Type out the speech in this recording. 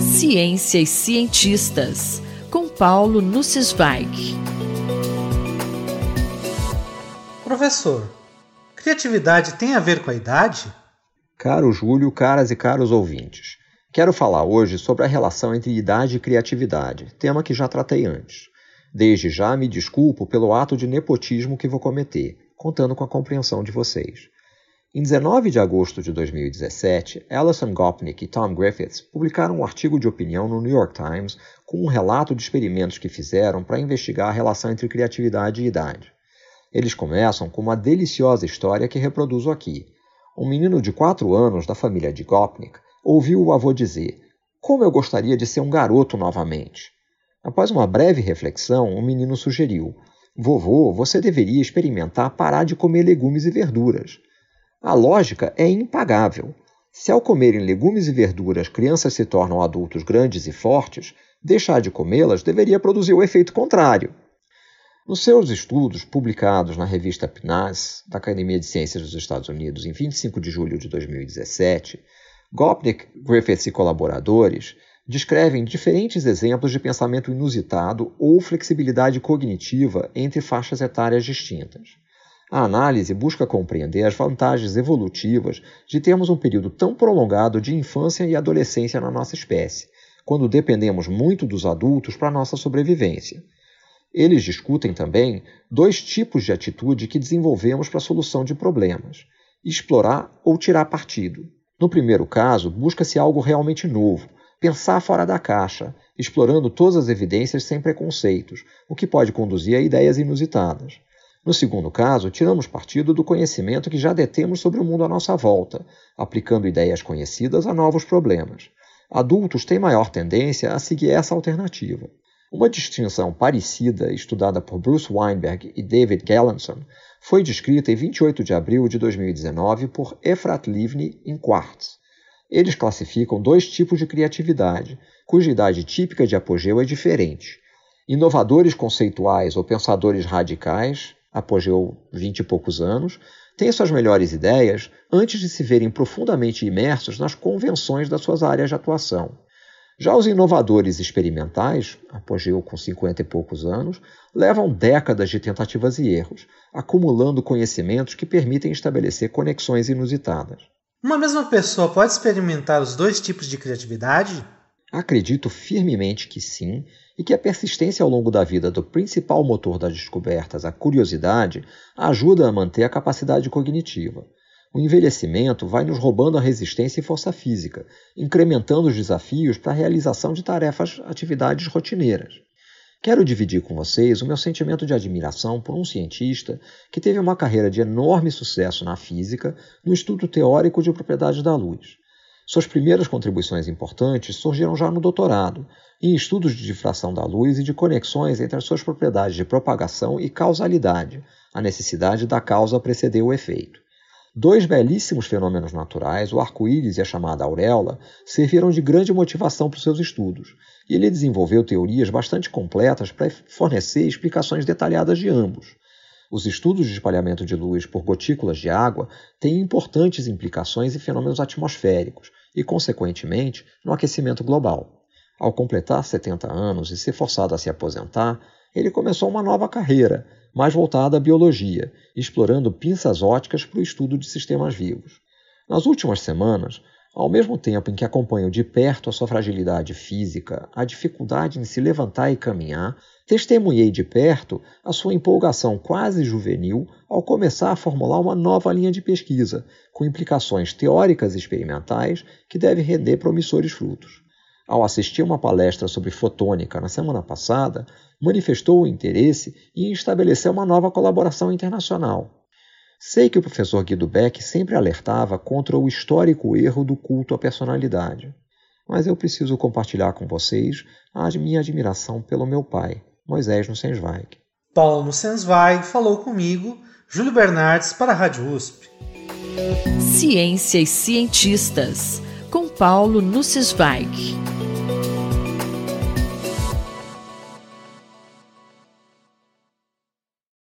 Ciência e cientistas, com Paulo Nussweig. Professor, criatividade tem a ver com a idade? Caro Júlio, caras e caros ouvintes, quero falar hoje sobre a relação entre idade e criatividade, tema que já tratei antes. Desde já me desculpo pelo ato de nepotismo que vou cometer, contando com a compreensão de vocês. Em 19 de agosto de 2017, Alison Gopnik e Tom Griffiths publicaram um artigo de opinião no New York Times com um relato de experimentos que fizeram para investigar a relação entre criatividade e idade. Eles começam com uma deliciosa história que reproduzo aqui. Um menino de 4 anos da família de Gopnik ouviu o avô dizer: Como eu gostaria de ser um garoto novamente. Após uma breve reflexão, o menino sugeriu: Vovô, você deveria experimentar parar de comer legumes e verduras. A lógica é impagável. Se ao comerem legumes e verduras crianças se tornam adultos grandes e fortes, deixar de comê-las deveria produzir o efeito contrário. Nos seus estudos, publicados na revista PNAS, da Academia de Ciências dos Estados Unidos, em 25 de julho de 2017, Gopnik, Griffiths e colaboradores descrevem diferentes exemplos de pensamento inusitado ou flexibilidade cognitiva entre faixas etárias distintas. A análise busca compreender as vantagens evolutivas de termos um período tão prolongado de infância e adolescência na nossa espécie, quando dependemos muito dos adultos para nossa sobrevivência. Eles discutem também dois tipos de atitude que desenvolvemos para a solução de problemas: explorar ou tirar partido. No primeiro caso, busca-se algo realmente novo, pensar fora da caixa, explorando todas as evidências sem preconceitos, o que pode conduzir a ideias inusitadas. No segundo caso, tiramos partido do conhecimento que já detemos sobre o mundo à nossa volta, aplicando ideias conhecidas a novos problemas. Adultos têm maior tendência a seguir essa alternativa. Uma distinção parecida, estudada por Bruce Weinberg e David Gallanson, foi descrita em 28 de abril de 2019 por Efrat Livni em Quartz. Eles classificam dois tipos de criatividade, cuja idade típica de apogeu é diferente. Inovadores conceituais ou pensadores radicais, apogeu vinte e poucos anos, têm suas melhores ideias antes de se verem profundamente imersos nas convenções das suas áreas de atuação. Já os inovadores experimentais, apogeu com cinquenta e poucos anos, levam décadas de tentativas e erros, acumulando conhecimentos que permitem estabelecer conexões inusitadas. Uma mesma pessoa pode experimentar os dois tipos de criatividade? Acredito firmemente que sim, e que a persistência ao longo da vida do principal motor das descobertas, a curiosidade, ajuda a manter a capacidade cognitiva. O envelhecimento vai nos roubando a resistência e força física, incrementando os desafios para a realização de tarefas, atividades rotineiras. Quero dividir com vocês o meu sentimento de admiração por um cientista que teve uma carreira de enorme sucesso na física no estudo teórico de propriedades da luz. Suas primeiras contribuições importantes surgiram já no doutorado, em estudos de difração da luz e de conexões entre as suas propriedades de propagação e causalidade, a necessidade da causa preceder o efeito. Dois belíssimos fenômenos naturais, o arco-íris e a chamada auréola, serviram de grande motivação para os seus estudos, e ele desenvolveu teorias bastante completas para fornecer explicações detalhadas de ambos. Os estudos de espalhamento de luz por gotículas de água têm importantes implicações em fenômenos atmosféricos e, consequentemente, no aquecimento global. Ao completar 70 anos e ser forçado a se aposentar, ele começou uma nova carreira, mais voltada à biologia, explorando pinças óticas para o estudo de sistemas vivos. Nas últimas semanas, ao mesmo tempo em que acompanho de perto a sua fragilidade física, a dificuldade em se levantar e caminhar, testemunhei de perto a sua empolgação quase juvenil ao começar a formular uma nova linha de pesquisa, com implicações teóricas e experimentais que deve render promissores frutos. Ao assistir uma palestra sobre fotônica na semana passada, manifestou o interesse em estabelecer uma nova colaboração internacional. Sei que o professor Guido Beck sempre alertava contra o histórico erro do culto à personalidade, mas eu preciso compartilhar com vocês a minha admiração pelo meu pai, Moisés Nussensweig. Paulo Nussensweig falou comigo, Júlio Bernardes, para a Rádio USP. Ciência e cientistas, com Paulo Nussensweig.